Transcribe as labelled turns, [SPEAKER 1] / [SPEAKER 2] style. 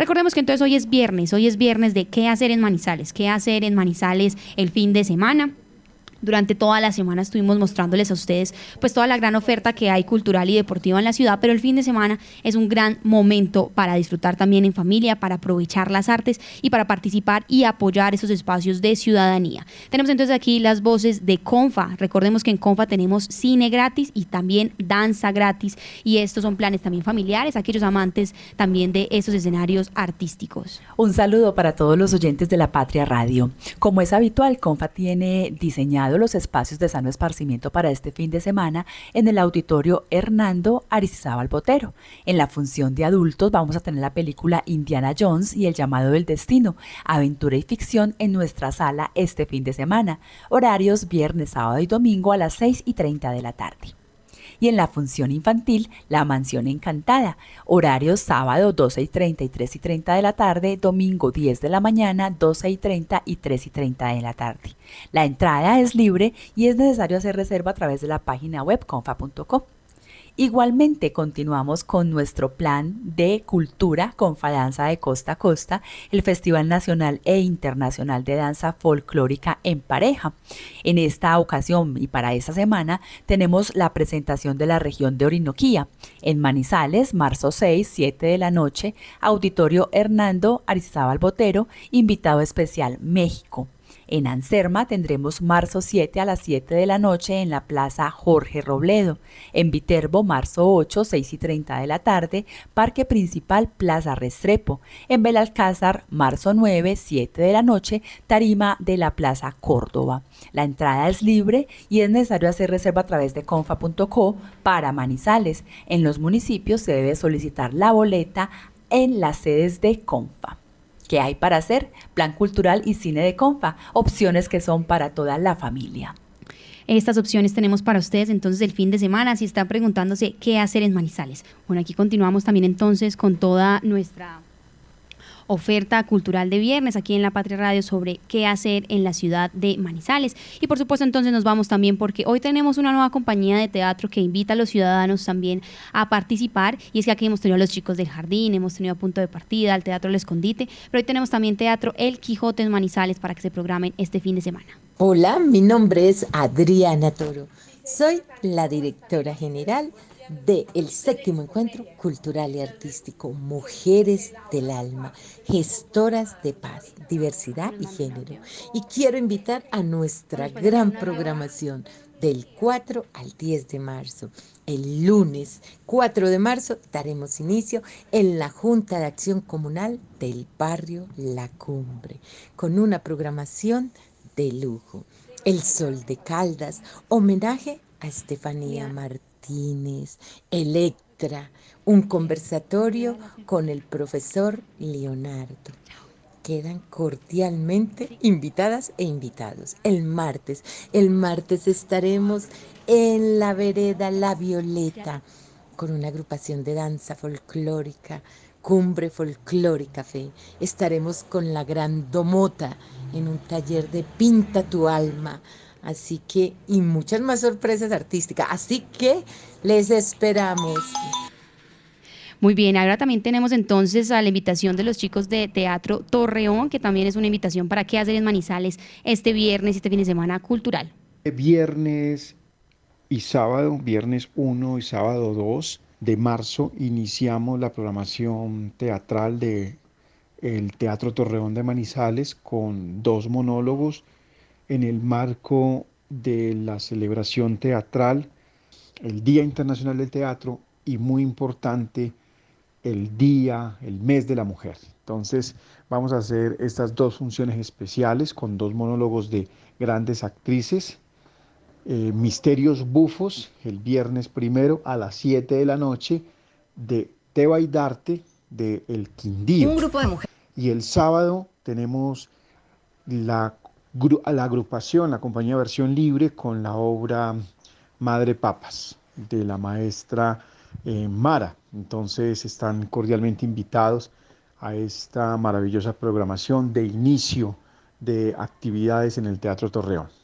[SPEAKER 1] Recordemos que entonces hoy es viernes, hoy es viernes de qué hacer en Manizales, qué hacer en Manizales el fin de semana. Durante toda la semana estuvimos mostrándoles a ustedes pues toda la gran oferta que hay cultural y deportiva en la ciudad, pero el fin de semana es un gran momento para disfrutar también en familia, para aprovechar las artes y para participar y apoyar esos espacios de ciudadanía. Tenemos entonces aquí las voces de Confa. Recordemos que en Confa tenemos cine gratis y también danza gratis y estos son planes también familiares, aquellos amantes también de esos escenarios artísticos.
[SPEAKER 2] Un saludo para todos los oyentes de la Patria Radio. Como es habitual, Confa tiene diseñado los espacios de sano esparcimiento para este fin de semana en el auditorio Hernando Aristizábal Botero. En la función de adultos vamos a tener la película Indiana Jones y el llamado del destino, aventura y ficción en nuestra sala este fin de semana. Horarios viernes, sábado y domingo a las 6 y 30 de la tarde y en la función infantil La Mansión Encantada, horarios sábado 12 y 30 y 3 y 30 de la tarde, domingo 10 de la mañana, 12 y 30 y 3 y 30 de la tarde. La entrada es libre y es necesario hacer reserva a través de la página web confa.com. Igualmente continuamos con nuestro plan de cultura con Fadanza de Costa a Costa, el Festival Nacional e Internacional de Danza Folclórica en Pareja. En esta ocasión y para esta semana tenemos la presentación de la región de Orinoquía en Manizales, marzo 6, 7 de la noche, Auditorio Hernando Arizábal Botero, invitado especial México. En Anserma tendremos marzo 7 a las 7 de la noche en la Plaza Jorge Robledo. En Viterbo, marzo 8, 6 y 30 de la tarde, Parque Principal Plaza Restrepo. En Belalcázar, marzo 9, 7 de la noche, Tarima de la Plaza Córdoba. La entrada es libre y es necesario hacer reserva a través de confa.co para Manizales. En los municipios se debe solicitar la boleta en las sedes de Confa. ¿Qué hay para hacer? Plan cultural y cine de confa, opciones que son para toda la familia.
[SPEAKER 1] Estas opciones tenemos para ustedes entonces el fin de semana, si están preguntándose qué hacer en Manizales. Bueno, aquí continuamos también entonces con toda nuestra oferta cultural de viernes aquí en La Patria Radio sobre qué hacer en la ciudad de Manizales. Y por supuesto entonces nos vamos también porque hoy tenemos una nueva compañía de teatro que invita a los ciudadanos también a participar y es que aquí hemos tenido a los chicos del jardín, hemos tenido a punto de partida, al Teatro El Escondite, pero hoy tenemos también teatro El Quijote en Manizales para que se programen este fin de semana.
[SPEAKER 3] Hola, mi nombre es Adriana Toro. Soy la directora general del el séptimo encuentro cultural y artístico Mujeres del Alma, gestoras de paz, diversidad y género. Y quiero invitar a nuestra gran programación del 4 al 10 de marzo. El lunes 4 de marzo daremos inicio en la Junta de Acción Comunal del barrio La Cumbre, con una programación de lujo. El Sol de Caldas, homenaje a Estefanía Martínez Electra, un conversatorio con el profesor Leonardo. Quedan cordialmente invitadas e invitados. El martes, el martes estaremos en la vereda La Violeta con una agrupación de danza folclórica, Cumbre Folclórica Fe. Estaremos con la Gran Domota en un taller de Pinta tu Alma Así que, y muchas más sorpresas artísticas. Así que les esperamos.
[SPEAKER 1] Muy bien, ahora también tenemos entonces a la invitación de los chicos de Teatro Torreón, que también es una invitación para qué hacer en Manizales este viernes, este fin de semana cultural.
[SPEAKER 4] Viernes y sábado, viernes 1 y sábado 2 de marzo, iniciamos la programación teatral de el Teatro Torreón de Manizales con dos monólogos en el marco de la celebración teatral, el Día Internacional del Teatro y muy importante, el Día, el Mes de la Mujer. Entonces vamos a hacer estas dos funciones especiales con dos monólogos de grandes actrices. Eh, Misterios Bufos, el viernes primero a las 7 de la noche, de Teba y Darte, de El Quindío.
[SPEAKER 1] Un grupo de mujeres.
[SPEAKER 4] Y el sábado tenemos la la agrupación, la compañía Versión Libre, con la obra Madre Papas de la maestra eh, Mara. Entonces están cordialmente invitados a esta maravillosa programación de inicio de actividades en el Teatro Torreón.